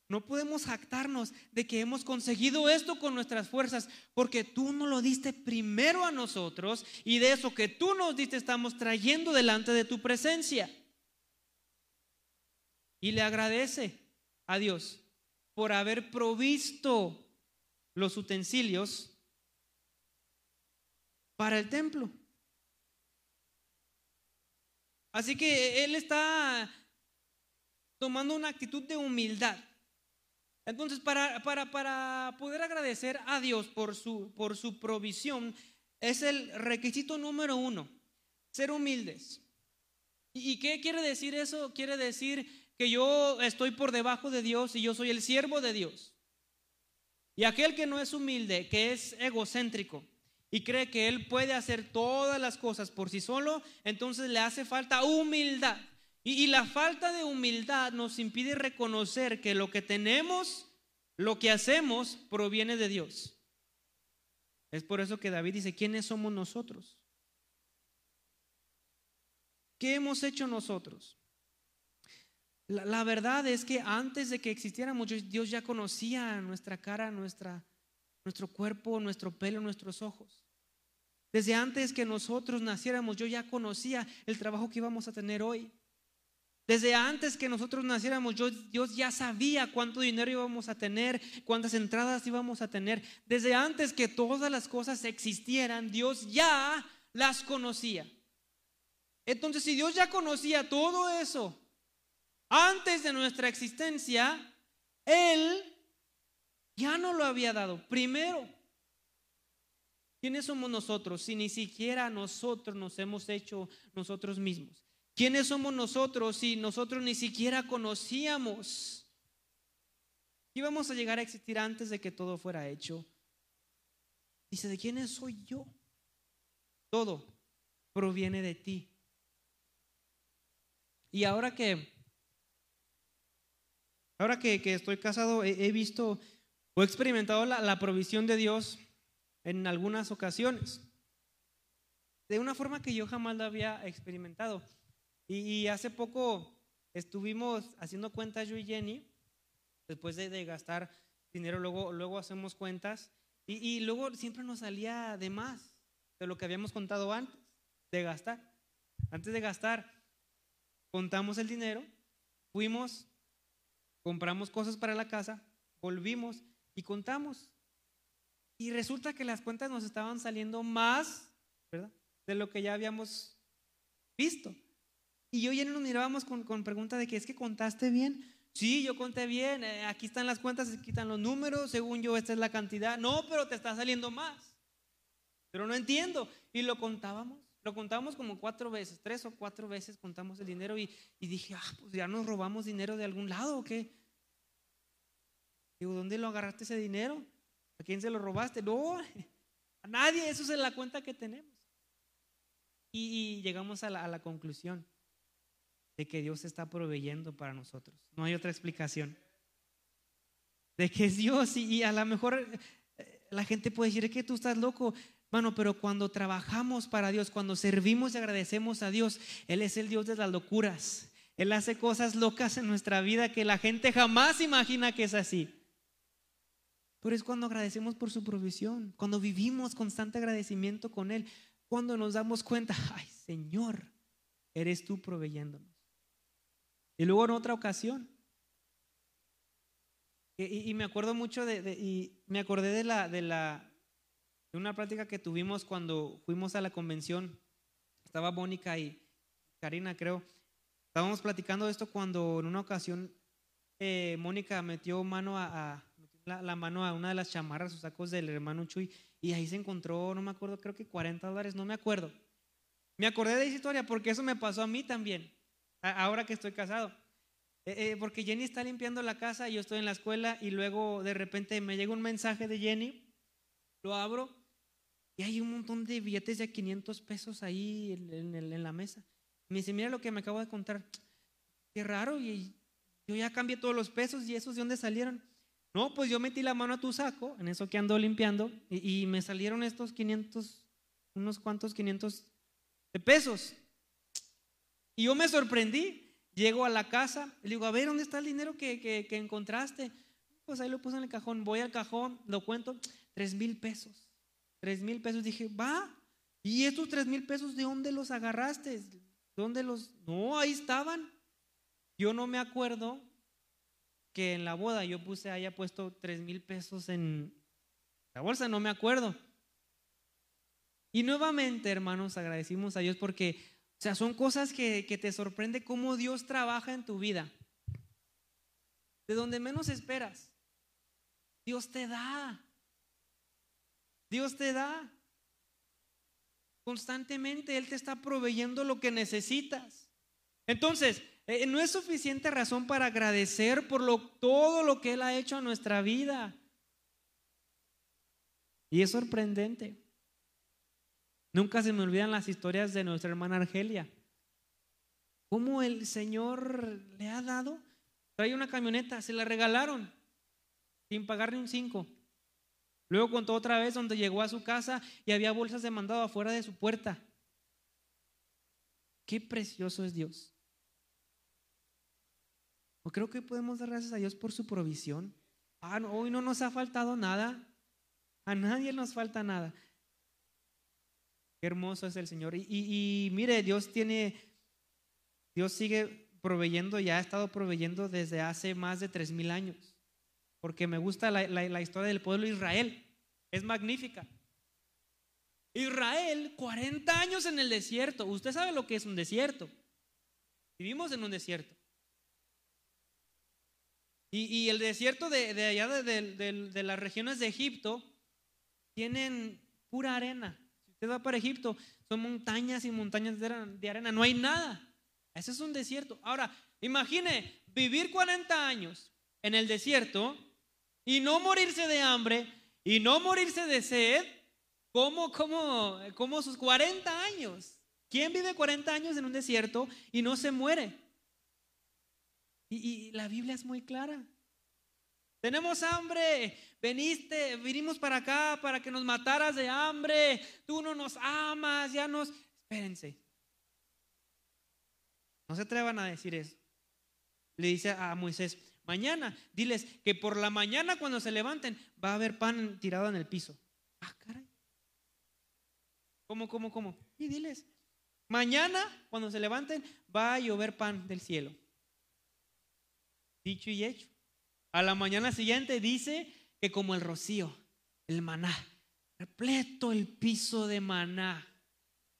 no podemos jactarnos de que hemos conseguido esto con nuestras fuerzas, porque tú no lo diste primero a nosotros y de eso que tú nos diste estamos trayendo delante de tu presencia. Y le agradece a Dios por haber provisto los utensilios para el templo. Así que él está tomando una actitud de humildad. Entonces, para, para, para, poder agradecer a Dios por su, por su provisión, es el requisito número uno, ser humildes. ¿Y qué quiere decir eso? Quiere decir que yo estoy por debajo de Dios y yo soy el siervo de Dios. Y aquel que no es humilde, que es egocéntrico y cree que él puede hacer todas las cosas por sí solo, entonces le hace falta humildad. Y, la falta de humildad nos impide reconocer que lo que tenemos, lo que hacemos, proviene de Dios. Es por eso que David dice, ¿quiénes somos nosotros? ¿Qué hemos hecho nosotros? La, verdad es que antes de que existiéramos, Dios ya conocía nuestra cara, nuestra, nuestro cuerpo, nuestro pelo, nuestros ojos. Desde antes que nosotros naciéramos, yo ya conocía el trabajo que íbamos a tener hoy. Desde antes que nosotros naciéramos, Dios ya sabía cuánto dinero íbamos a tener, cuántas entradas íbamos a tener. Desde antes que todas las cosas existieran, Dios ya las conocía. Entonces, si Dios ya conocía todo eso, antes de nuestra existencia, Él ya no lo había dado. Primero, ¿quiénes somos nosotros si ni siquiera nosotros nos hemos hecho nosotros mismos? ¿Quiénes somos nosotros si nosotros ni siquiera conocíamos? Íbamos a llegar a existir antes de que todo fuera hecho. Dice, ¿de quién soy yo? Todo proviene de ti. Y ahora que Ahora que, estoy casado, he, visto o he experimentado la, provisión de Dios en algunas ocasiones, de una forma que yo jamás la había experimentado. Y, hace poco estuvimos haciendo cuentas yo y Jenny, después de, gastar dinero, luego, luego hacemos cuentas, y, y luego siempre nos salía de más de lo que habíamos contado antes de gastar. Antes de gastar, contamos el dinero, fuimos compramos cosas para la casa, volvimos y contamos. Y resulta que las cuentas nos estaban saliendo más, ¿verdad? De lo que ya habíamos visto. Y yo ya nos mirábamos con, con pregunta de que es que contaste bien. Sí, yo conté bien, eh, aquí están las cuentas, aquí están los números, según yo esta es la cantidad. No, pero te está saliendo más. Pero no entiendo. Y lo contábamos. Lo contábamos como cuatro veces, tres o cuatro veces contamos el dinero y, dije, ah, pues ya nos robamos dinero de algún lado o qué. Digo, ¿dónde lo agarraste ese dinero? ¿A quién se lo robaste? No, a nadie, eso es la cuenta que tenemos. Y, llegamos a la, a la conclusión de que Dios está proveyendo para nosotros. No hay otra explicación. De que es Dios y, a lo mejor eh, la gente puede decir, que tú estás loco. Bueno, pero cuando trabajamos para Dios, cuando servimos y agradecemos a Dios, Él es el Dios de las locuras. Él hace cosas locas en nuestra vida que la gente jamás imagina que es así. Pero es cuando agradecemos por su provisión, cuando vivimos constante agradecimiento con Él, cuando nos damos cuenta, ay Señor, eres tú proveyéndonos. Y luego en otra ocasión, y, me acuerdo mucho de, y me acordé de la, de la, de una práctica que tuvimos cuando fuimos a la convención. Estaba Mónica y Karina, creo. Estábamos platicando de esto cuando en una ocasión eh, Mónica metió mano a, la, mano a una de las chamarras o sacos del hermano Chuy y ahí se encontró, no me acuerdo, creo que 40 dólares, no me acuerdo. Me acordé de esa historia porque eso me pasó a mí también, ahora que estoy casado. Eh, eh, porque Jenny está limpiando la casa, yo estoy en la escuela y luego de repente me llega un mensaje de Jenny, lo abro y hay un montón de billetes de 500 pesos ahí en, la mesa. Me dice, mira lo que me acabo de contar. Qué raro, y yo ya cambié todos los pesos y esos de dónde salieron. No, pues yo metí la mano a tu saco, en eso que ando limpiando, y, y me salieron estos 500, unos cuantos 500 de pesos. Y yo me sorprendí. Llego a la casa, le digo, a ver, ¿dónde está el dinero que, que, encontraste? Pues ahí lo puse en el cajón. Voy al cajón, lo cuento, tres mil pesos. Tres mil pesos. Dije, va. ¿Y estos tres mil pesos de dónde los agarraste? ¿Dónde los.? No, ahí estaban. Yo no me acuerdo que en la boda yo puse, haya puesto tres mil pesos en la bolsa, no me acuerdo. Y nuevamente, hermanos, agradecimos a Dios porque, sea, son cosas que, que te sorprende cómo Dios trabaja en tu vida. De donde menos esperas. Dios te da. Dios te da. Constantemente Él te está proveyendo lo que necesitas. Entonces, eh, no es suficiente razón para agradecer por lo, todo lo que Él ha hecho en nuestra vida. Y es sorprendente. Nunca se me olvidan las historias de nuestra hermana Argelia. Cómo el Señor le ha dado. Trae una camioneta, se la regalaron sin pagar ni un cinco. Luego contó otra vez donde llegó a su casa y había bolsas de mandado afuera de su puerta. Qué precioso es Dios. ¿O creo que podemos dar gracias a Dios por su provisión? Ah, hoy no nos ha faltado nada. A nadie nos falta nada. Qué hermoso es el Señor. Y, mire, Dios tiene, Dios sigue proveyendo, ya ha estado proveyendo desde hace más de tres mil años porque me gusta la, historia del pueblo de Israel. Es magnífica. Israel, 40 años en el desierto. Usted sabe lo que es un desierto. Vivimos en un desierto. Y, el desierto de, allá de, las regiones de Egipto tienen pura arena. Usted va para Egipto, son montañas y montañas de arena. No hay nada. Ese es un desierto. Ahora, imagine vivir 40 años en el desierto y no morirse de hambre y no morirse de sed, como, como, como sus 40 años. ¿Quién vive 40 años en un desierto y no se muere? Y, la Biblia es muy clara. Tenemos hambre, veniste, vinimos para acá para que nos mataras de hambre, tú no nos amas, ya nos... Espérense. No se atrevan a decir eso. Le dice a Moisés, mañana. Diles que por la mañana cuando se levanten va a haber pan tirado en el piso. Ah, caray. ¿Cómo, cómo, cómo? Y diles, mañana cuando se levanten va a llover pan del cielo. Dicho y hecho. A la mañana siguiente dice que como el rocío, el maná, repleto el piso de maná.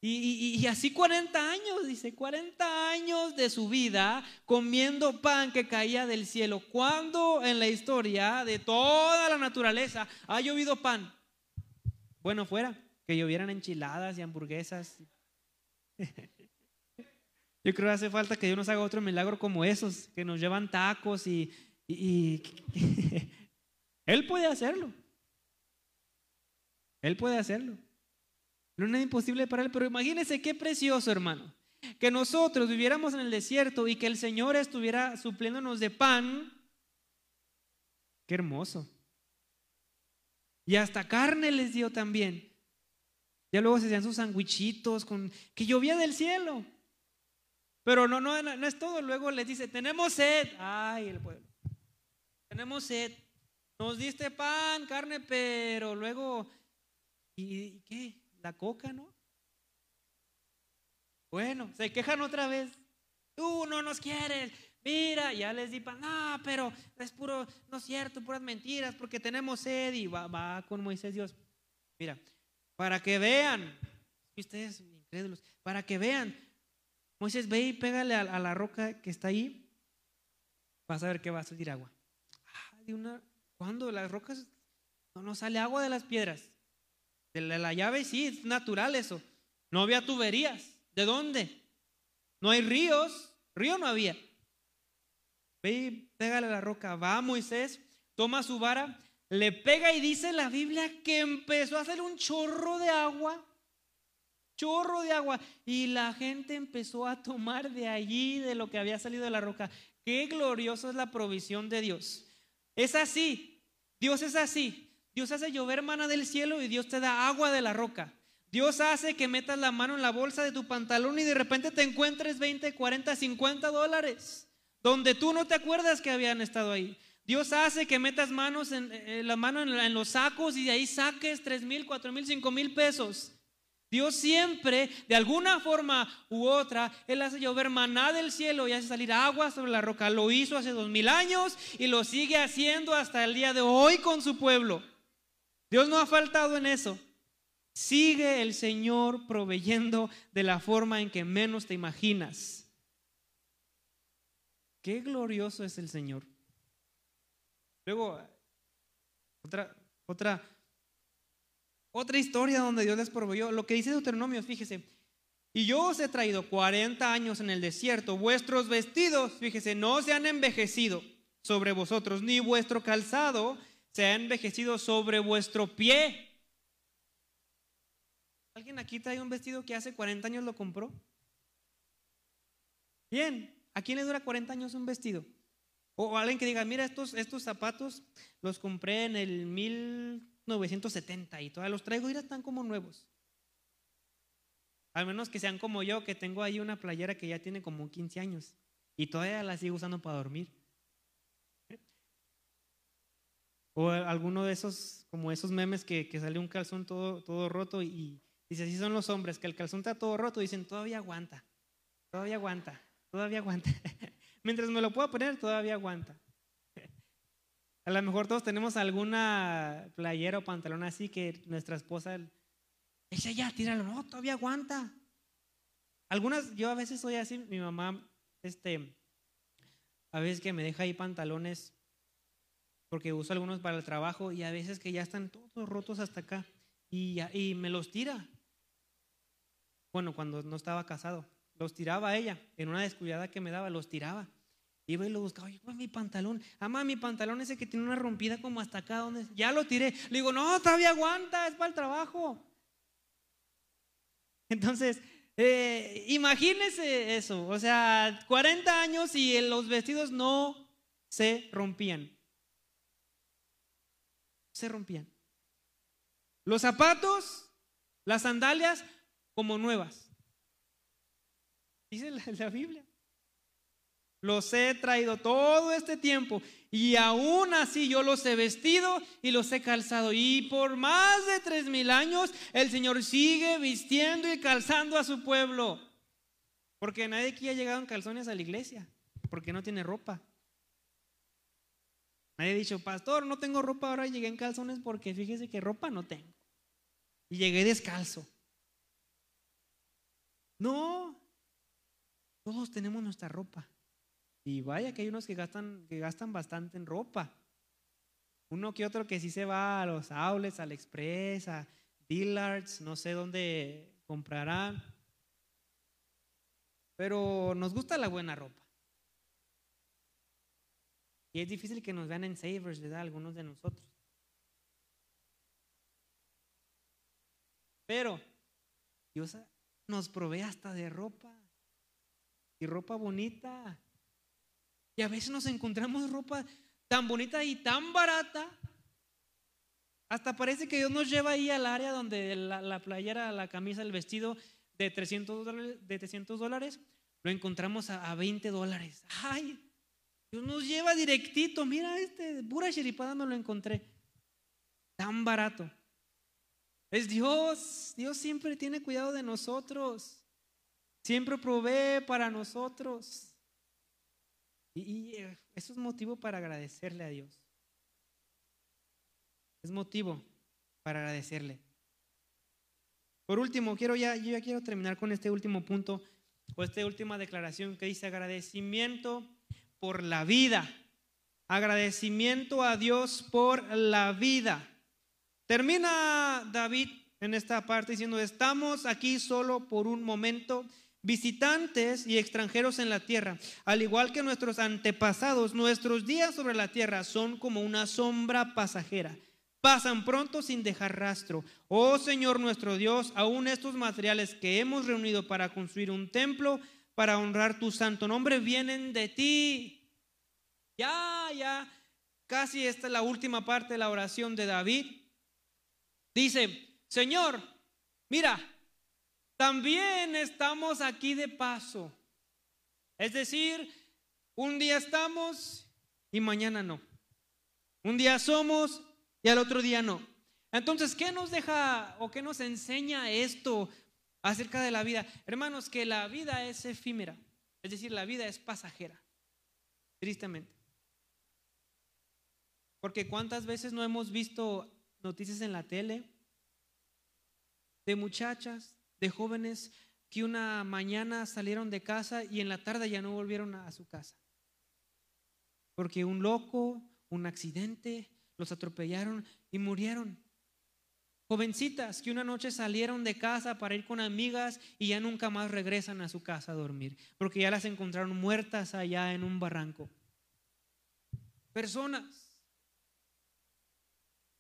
Y, así 40 años, dice, 40 años de su vida comiendo pan que caía del cielo. ¿Cuándo en la historia de toda la naturaleza ha llovido pan? Bueno, fuera, que llovieran enchiladas y hamburguesas. Yo creo que hace falta que Dios nos haga otro milagro como esos, que nos llevan tacos y Él puede hacerlo. Él puede hacerlo. No era imposible para él, pero imagínense qué precioso, hermano. Que nosotros viviéramos en el desierto y que el Señor estuviera supliéndonos de pan. Qué hermoso. Y hasta carne les dio también. Ya luego se hacían sus sandwichitos con que llovía del cielo. Pero no, no, no es todo. Luego les dice, tenemos sed. Ay, el pueblo. Tenemos sed. Nos diste pan, carne, pero luego, ¿y qué? La coca, ¿no? Bueno, se quejan otra vez. Tú no nos quieres. Mira, ya les di pan. No, pero es puro, no es cierto, puras mentiras, porque tenemos sed. Y va, va con Moisés Dios. Mira, para que vean, ustedes incrédulos, para que vean, Moisés ve y pégale a, la roca que está ahí, vas a ver que va a salir agua. Ah, de una, ¿Cuándo? Las rocas, no, no sale agua de las piedras. De la, llave sí, es natural eso. No había tuberías. ¿De dónde? No hay ríos. Río no había. Ve y pégale la roca. Va Moisés, toma su vara, le pega y dice la Biblia que empezó a hacer un chorro de agua. Chorro de agua. Y la gente empezó a tomar de allí, de lo que había salido de la roca. Qué gloriosa es la provisión de Dios. Es así. Dios es así. Dios hace llover mana del cielo y Dios te da agua de la roca. Dios hace que metas la mano en la bolsa de tu pantalón y de repente te encuentres 20, 40, 50 dólares, donde tú no te acuerdas que habían estado ahí. Dios hace que metas manos en, eh, la mano en, los sacos y de ahí saques 3 mil, 4 mil, 5 mil pesos. Dios siempre, de alguna forma u otra, Él hace llover maná del cielo y hace salir agua sobre la roca. Lo hizo hace dos mil años y lo sigue haciendo hasta el día de hoy con su pueblo. Dios no ha faltado en eso. Sigue el Señor proveyendo de la forma en que menos te imaginas. Qué glorioso es el Señor. Luego, otra, otra otra historia donde Dios les proveyó. Lo que dice Deuteronomio, fíjese. Y yo os he traído 40 años en el desierto. Vuestros vestidos, fíjese, no se han envejecido sobre vosotros, ni vuestro calzado se ha envejecido sobre vuestro pie. ¿Alguien aquí trae un vestido que hace 40 años lo compró? Bien, ¿a quién le dura 40 años un vestido? O alguien que diga, mira, estos, estos zapatos los compré en el mil 970 y todavía los traigo y están como nuevos. Al menos que sean como yo, que tengo ahí una playera que ya tiene como 15 años y todavía la sigo usando para dormir. O alguno de esos, como esos memes que, que sale un calzón todo, todo roto y dice, así son los hombres, que el calzón está todo roto, dicen, todavía aguanta, todavía aguanta, todavía aguanta. Mientras me lo puedo poner, todavía aguanta. A lo mejor todos tenemos alguna playera o pantalón así que nuestra esposa dice, ya, tíralo, no, todavía aguanta. Algunas, yo a veces soy así, mi mamá, este, a veces que me deja ahí pantalones porque uso algunos para el trabajo y a veces que ya están todos rotos hasta acá y, y me los tira. Bueno, cuando no estaba casado, los tiraba ella, en una descuidada que me daba, los tiraba. Iba y lo buscaba, oye, mi pantalón, ama mi pantalón ese que tiene una rompida como hasta acá, donde ya lo tiré. Le digo, no, todavía aguanta, es para el trabajo. Entonces, eh, imagínese eso, o sea, 40 años y los vestidos no se rompían. Se rompían. Los zapatos, las sandalias, como nuevas. Dice la Biblia. Los he traído todo este tiempo y aún así yo los he vestido y los he calzado. Y por más de tres mil años el Señor sigue vistiendo y calzando a su pueblo. Porque nadie aquí ha llegado en calzones a la iglesia, porque no tiene ropa. Nadie ha dicho, pastor, no tengo ropa, ahora llegué en calzones porque fíjese que ropa no tengo. Y llegué descalzo. No, todos tenemos nuestra ropa. Y vaya que hay unos que gastan, que gastan bastante en ropa. Uno que otro que sí se va a los outlets, al Express, a Dillards, no sé dónde comprarán. Pero nos gusta la buena ropa. Y es difícil que nos vean en Savers, ¿verdad? Algunos de nosotros. Pero Dios nos provee hasta de ropa. Y ropa bonita. Y a veces nos encontramos ropa tan bonita y tan barata. Hasta parece que Dios nos lleva ahí al área donde la, playera, la camisa, el vestido de 300 dólares, de 300 dólares lo encontramos a, 20 dólares. ¡Ay! Dios nos lleva directito. Mira, este, pura chiripada no lo encontré. Tan barato. Es Dios. Dios siempre tiene cuidado de nosotros. Siempre provee para nosotros. Y, eh, eso es motivo para agradecerle a Dios. Es motivo para agradecerle. Por último, quiero ya, yo ya quiero terminar con este último punto o esta última declaración que dice agradecimiento por la vida. Agradecimiento a Dios por la vida. Termina David en esta parte diciendo, estamos aquí solo por un momento, visitantes y extranjeros en la tierra. Al igual que nuestros antepasados, nuestros días sobre la tierra son como una sombra pasajera pasan pronto sin dejar rastro. Oh Señor nuestro Dios, aún estos materiales que hemos reunido para construir un templo, para honrar tu santo nombre, vienen de ti. Ya, ya, casi esta es la última parte de la oración de David. Dice, Señor, mira, también estamos aquí de paso. Es decir, un día estamos y mañana no. Un día somos y al otro día no. Entonces, ¿qué nos deja o qué nos enseña esto acerca de la vida? Hermanos, que la vida es efímera, es decir, la vida es pasajera, tristemente. Porque cuántas veces no hemos visto noticias en la tele de muchachas, de jóvenes que una mañana salieron de casa y en la tarde ya no volvieron a su casa. Porque un loco, un accidente, los atropellaron y murieron. Jovencitas que una noche salieron de casa para ir con amigas y ya nunca más regresan a su casa a dormir, porque ya las encontraron muertas allá en un barranco. Personas,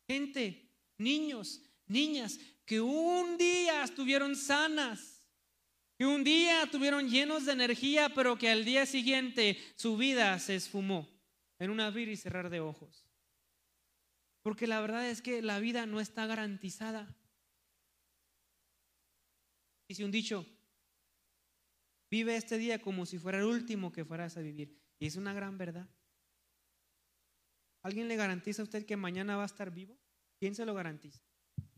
gente, niños, niñas, que un día estuvieron sanas, que un día estuvieron llenos de energía, pero que al día siguiente su vida se esfumó en un abrir y cerrar de ojos. Porque la verdad es que la vida no está garantizada. Dice un dicho, vive este día como si fuera el último que fueras a vivir. Y es una gran verdad. ¿Alguien le garantiza a usted que mañana va a estar vivo? ¿Quién se lo garantiza?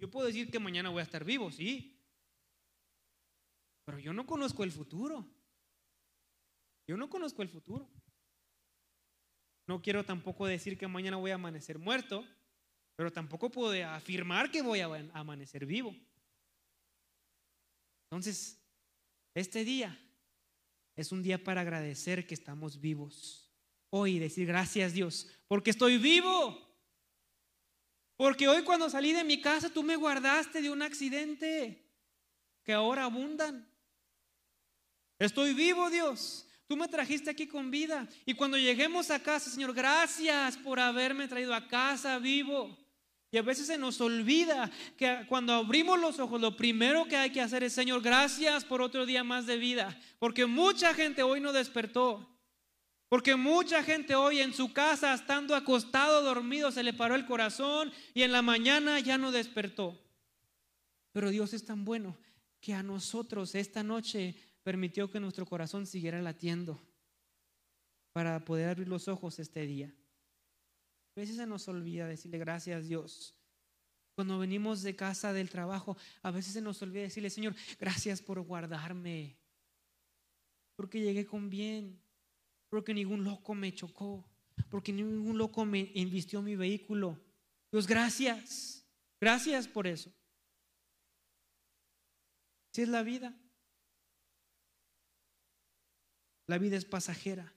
Yo puedo decir que mañana voy a estar vivo, sí. Pero yo no conozco el futuro. Yo no conozco el futuro. No quiero tampoco decir que mañana voy a amanecer muerto, pero tampoco puedo afirmar que voy a amanecer vivo. Entonces, este día es un día para agradecer que estamos vivos. Hoy decir gracias Dios, porque estoy vivo. Porque hoy cuando salí de mi casa tú me guardaste de un accidente que ahora abundan. Estoy vivo Dios. Tú me trajiste aquí con vida. Y cuando lleguemos a casa, Señor, gracias por haberme traído a casa vivo. Y a veces se nos olvida que cuando abrimos los ojos, lo primero que hay que hacer es, Señor, gracias por otro día más de vida. Porque mucha gente hoy no despertó. Porque mucha gente hoy en su casa, estando acostado, dormido, se le paró el corazón y en la mañana ya no despertó. Pero Dios es tan bueno que a nosotros esta noche permitió que nuestro corazón siguiera latiendo para poder abrir los ojos este día. A veces se nos olvida decirle gracias Dios. Cuando venimos de casa del trabajo, a veces se nos olvida decirle, Señor, gracias por guardarme. Porque llegué con bien. Porque ningún loco me chocó. Porque ningún loco me invistió mi vehículo. Dios, gracias. Gracias por eso. Si es la vida. La vida es pasajera.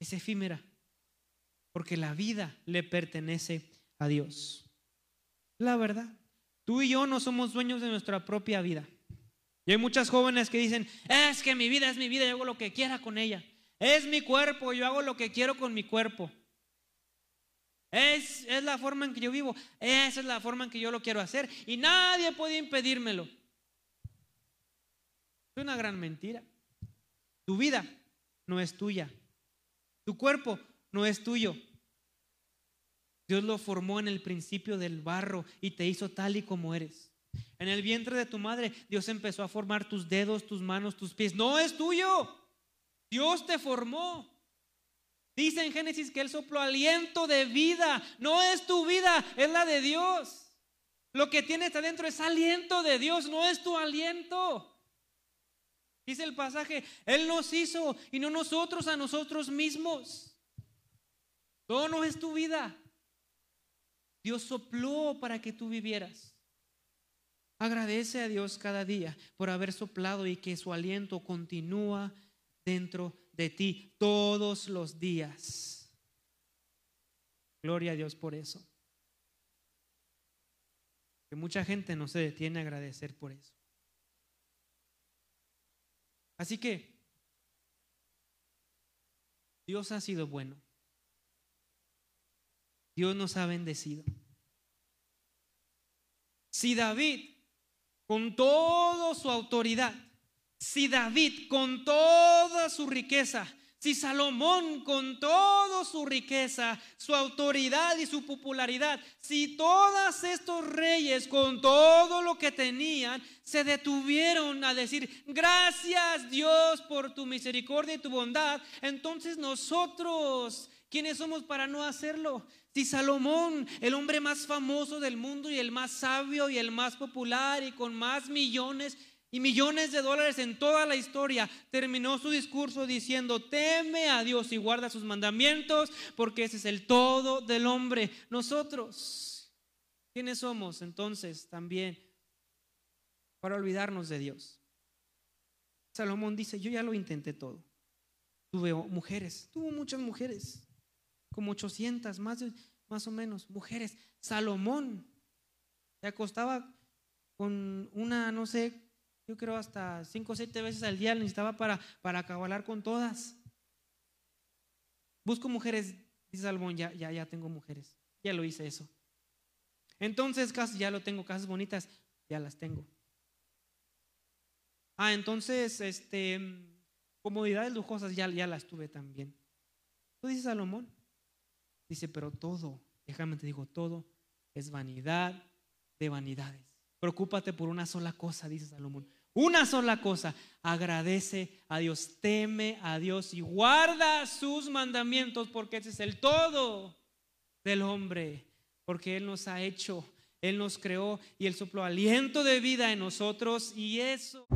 Es efímera porque la vida le pertenece a Dios. La verdad, tú y yo no somos dueños de nuestra propia vida. Y hay muchas jóvenes que dicen, es que mi vida es mi vida, yo hago lo que quiera con ella. Es mi cuerpo, yo hago lo que quiero con mi cuerpo. Es, la forma en que yo vivo, esa es la forma en que yo lo quiero hacer y nadie puede impedírmelo. Es una gran mentira. Tu vida no es tuya. Tu cuerpo no es tuyo. Dios lo formó en el principio del barro y te hizo tal y como eres. En el vientre de tu madre, Dios empezó a formar tus dedos, tus manos, tus pies. No es tuyo. Dios te formó. Dice en Génesis que Él sopló aliento de vida. No es tu vida, es la de Dios. Lo que tienes adentro es aliento de Dios, no es tu aliento. Dice el pasaje, Él nos hizo y no nosotros a nosotros mismos. Todo no es tu vida. Dios sopló para que tú vivieras. Agradece a Dios cada día por haber soplado y que su aliento continúa dentro de ti todos los días. Gloria a Dios por eso. Que mucha gente no se detiene a agradecer por eso. Así que Dios ha sido bueno. Dios nos ha bendecido. Si David, con toda su autoridad, si David, con toda su riqueza, si Salomón con toda su riqueza, su autoridad y su popularidad, si todos estos reyes con todo lo que tenían se detuvieron a decir, gracias Dios por tu misericordia y tu bondad, entonces nosotros, ¿quiénes somos para no hacerlo? Si Salomón, el hombre más famoso del mundo y el más sabio y el más popular y con más millones y millones de dólares en toda la historia, terminó su discurso diciendo, teme a Dios y guarda sus mandamientos, porque ese es el todo del hombre. Nosotros, ¿quiénes somos entonces también para olvidarnos de Dios? Salomón dice, yo ya lo intenté todo. Tuve mujeres, tuvo muchas mujeres, como 800, más, más o menos, mujeres. Salomón se acostaba con una, no sé, yo creo hasta cinco o siete veces al día necesitaba para, para con todas. Busco mujeres, dice Salmón, ya, ya, ya tengo mujeres. Ya lo hice eso. Entonces, ya lo tengo, casas bonitas, ya las tengo. Ah, entonces, este, comodidades lujosas, ya, ya las tuve también. Tú dices Salomón. Dice, pero todo, déjame te digo, todo es vanidad de vanidades. Preocúpate por una sola cosa, dice Salomón. Una sola cosa, agradece a Dios, teme a Dios y guarda sus mandamientos porque ese es el todo del hombre, porque Él nos ha hecho, Él nos creó y Él sopló aliento de vida en nosotros y eso...